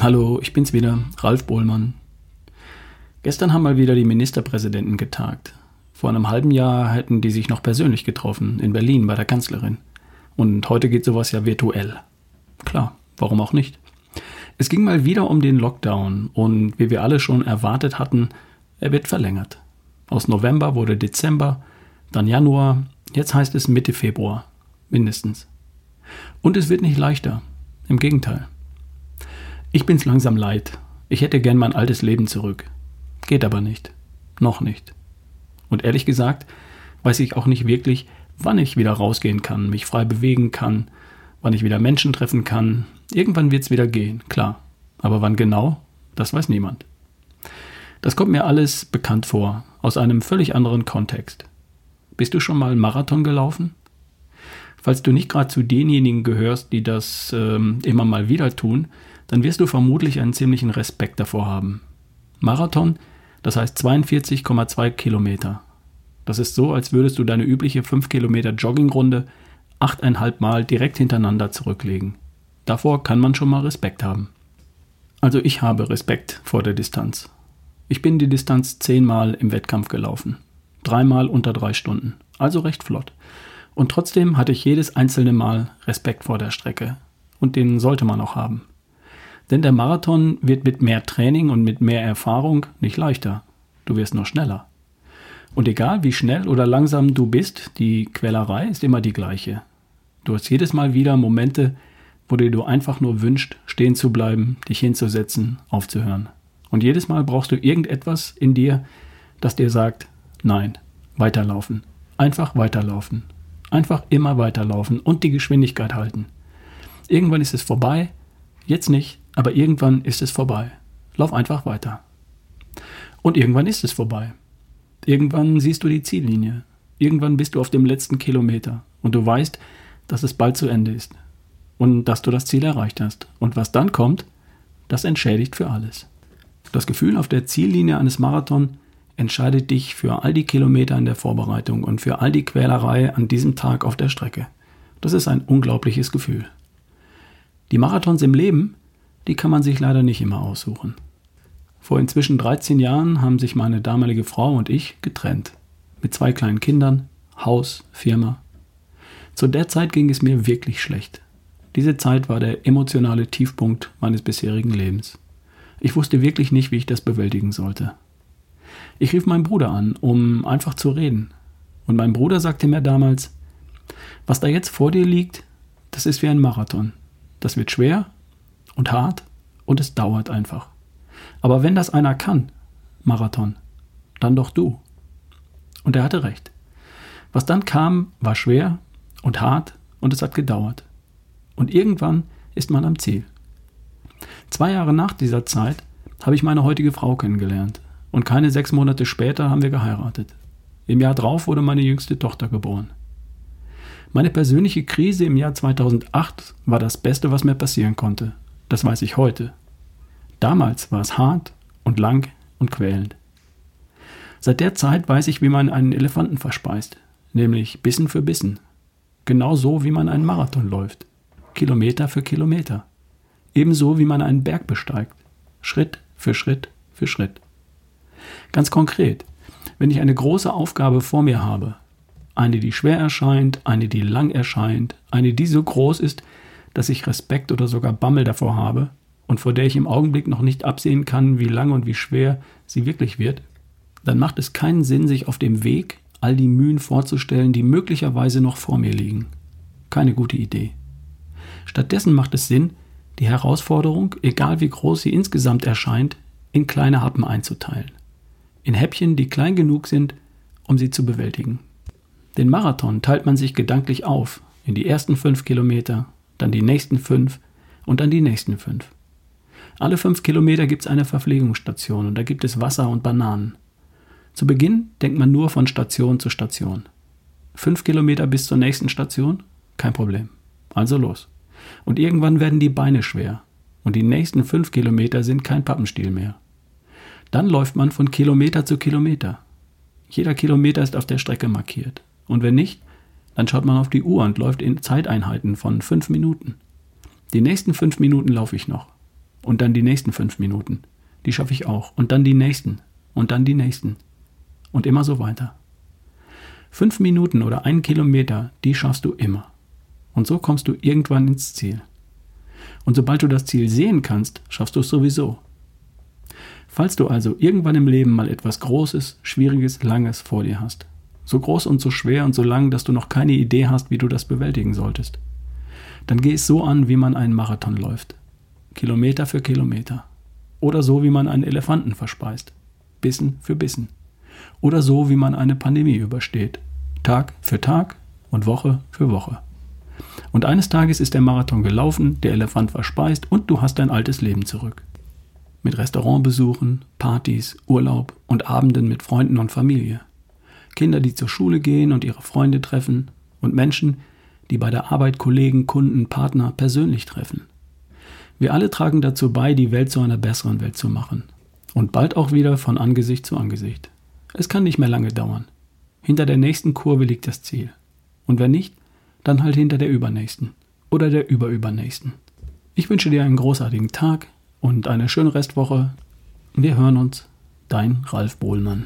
Hallo, ich bin's wieder, Ralf Bohlmann. Gestern haben mal wieder die Ministerpräsidenten getagt. Vor einem halben Jahr hätten die sich noch persönlich getroffen, in Berlin bei der Kanzlerin. Und heute geht sowas ja virtuell. Klar, warum auch nicht? Es ging mal wieder um den Lockdown und wie wir alle schon erwartet hatten, er wird verlängert. Aus November wurde Dezember, dann Januar, jetzt heißt es Mitte Februar, mindestens. Und es wird nicht leichter, im Gegenteil. Ich bin's langsam leid. Ich hätte gern mein altes Leben zurück. Geht aber nicht. Noch nicht. Und ehrlich gesagt, weiß ich auch nicht wirklich, wann ich wieder rausgehen kann, mich frei bewegen kann, wann ich wieder Menschen treffen kann. Irgendwann wird's wieder gehen, klar. Aber wann genau, das weiß niemand. Das kommt mir alles bekannt vor, aus einem völlig anderen Kontext. Bist du schon mal einen Marathon gelaufen? Falls du nicht gerade zu denjenigen gehörst, die das ähm, immer mal wieder tun, dann wirst du vermutlich einen ziemlichen Respekt davor haben. Marathon, das heißt 42,2 Kilometer. Das ist so, als würdest du deine übliche 5 Kilometer Joggingrunde 8,5 Mal direkt hintereinander zurücklegen. Davor kann man schon mal Respekt haben. Also ich habe Respekt vor der Distanz. Ich bin die Distanz zehnmal im Wettkampf gelaufen. Dreimal unter drei Stunden. Also recht flott. Und trotzdem hatte ich jedes einzelne Mal Respekt vor der Strecke. Und den sollte man auch haben. Denn der Marathon wird mit mehr Training und mit mehr Erfahrung nicht leichter. Du wirst nur schneller. Und egal wie schnell oder langsam du bist, die Quälerei ist immer die gleiche. Du hast jedes Mal wieder Momente, wo dir du einfach nur wünscht, stehen zu bleiben, dich hinzusetzen, aufzuhören. Und jedes Mal brauchst du irgendetwas in dir, das dir sagt, nein, weiterlaufen. Einfach weiterlaufen. Einfach immer weiterlaufen und die Geschwindigkeit halten. Irgendwann ist es vorbei, jetzt nicht, aber irgendwann ist es vorbei. Lauf einfach weiter. Und irgendwann ist es vorbei. Irgendwann siehst du die Ziellinie. Irgendwann bist du auf dem letzten Kilometer und du weißt, dass es bald zu Ende ist und dass du das Ziel erreicht hast. Und was dann kommt, das entschädigt für alles. Das Gefühl auf der Ziellinie eines Marathon entscheidet dich für all die Kilometer in der Vorbereitung und für all die Quälerei an diesem Tag auf der Strecke. Das ist ein unglaubliches Gefühl. Die Marathons im Leben die kann man sich leider nicht immer aussuchen. Vor inzwischen 13 Jahren haben sich meine damalige Frau und ich getrennt. Mit zwei kleinen Kindern, Haus, Firma. Zu der Zeit ging es mir wirklich schlecht. Diese Zeit war der emotionale Tiefpunkt meines bisherigen Lebens. Ich wusste wirklich nicht, wie ich das bewältigen sollte. Ich rief meinen Bruder an, um einfach zu reden. Und mein Bruder sagte mir damals, was da jetzt vor dir liegt, das ist wie ein Marathon. Das wird schwer, und hart und es dauert einfach. Aber wenn das einer kann, Marathon, dann doch du. Und er hatte recht. Was dann kam, war schwer und hart und es hat gedauert. Und irgendwann ist man am Ziel. Zwei Jahre nach dieser Zeit habe ich meine heutige Frau kennengelernt und keine sechs Monate später haben wir geheiratet. Im Jahr drauf wurde meine jüngste Tochter geboren. Meine persönliche Krise im Jahr 2008 war das Beste, was mir passieren konnte. Das weiß ich heute. Damals war es hart und lang und quälend. Seit der Zeit weiß ich, wie man einen Elefanten verspeist, nämlich Bissen für Bissen. Genau so, wie man einen Marathon läuft. Kilometer für Kilometer. Ebenso, wie man einen Berg besteigt. Schritt für Schritt für Schritt. Ganz konkret, wenn ich eine große Aufgabe vor mir habe, eine, die schwer erscheint, eine, die lang erscheint, eine, die so groß ist, dass ich Respekt oder sogar Bammel davor habe und vor der ich im Augenblick noch nicht absehen kann, wie lang und wie schwer sie wirklich wird, dann macht es keinen Sinn, sich auf dem Weg all die Mühen vorzustellen, die möglicherweise noch vor mir liegen. Keine gute Idee. Stattdessen macht es Sinn, die Herausforderung, egal wie groß sie insgesamt erscheint, in kleine Happen einzuteilen. In Häppchen, die klein genug sind, um sie zu bewältigen. Den Marathon teilt man sich gedanklich auf in die ersten fünf Kilometer, dann die nächsten fünf und dann die nächsten fünf. Alle fünf Kilometer gibt es eine Verpflegungsstation und da gibt es Wasser und Bananen. Zu Beginn denkt man nur von Station zu Station. Fünf Kilometer bis zur nächsten Station? Kein Problem. Also los. Und irgendwann werden die Beine schwer und die nächsten fünf Kilometer sind kein Pappenstiel mehr. Dann läuft man von Kilometer zu Kilometer. Jeder Kilometer ist auf der Strecke markiert. Und wenn nicht, dann schaut man auf die Uhr und läuft in Zeiteinheiten von fünf Minuten. Die nächsten fünf Minuten laufe ich noch. Und dann die nächsten fünf Minuten. Die schaffe ich auch. Und dann die nächsten. Und dann die nächsten. Und immer so weiter. Fünf Minuten oder einen Kilometer, die schaffst du immer. Und so kommst du irgendwann ins Ziel. Und sobald du das Ziel sehen kannst, schaffst du es sowieso. Falls du also irgendwann im Leben mal etwas Großes, Schwieriges, Langes vor dir hast, so groß und so schwer und so lang, dass du noch keine Idee hast, wie du das bewältigen solltest, dann geh es so an, wie man einen Marathon läuft. Kilometer für Kilometer. Oder so, wie man einen Elefanten verspeist. Bissen für Bissen. Oder so, wie man eine Pandemie übersteht. Tag für Tag und Woche für Woche. Und eines Tages ist der Marathon gelaufen, der Elefant verspeist und du hast dein altes Leben zurück. Mit Restaurantbesuchen, Partys, Urlaub und Abenden mit Freunden und Familie. Kinder, die zur Schule gehen und ihre Freunde treffen und Menschen, die bei der Arbeit Kollegen, Kunden, Partner persönlich treffen. Wir alle tragen dazu bei, die Welt zu einer besseren Welt zu machen. Und bald auch wieder von Angesicht zu Angesicht. Es kann nicht mehr lange dauern. Hinter der nächsten Kurve liegt das Ziel. Und wenn nicht, dann halt hinter der übernächsten oder der überübernächsten. Ich wünsche dir einen großartigen Tag und eine schöne Restwoche. Wir hören uns. Dein Ralf Bohlmann.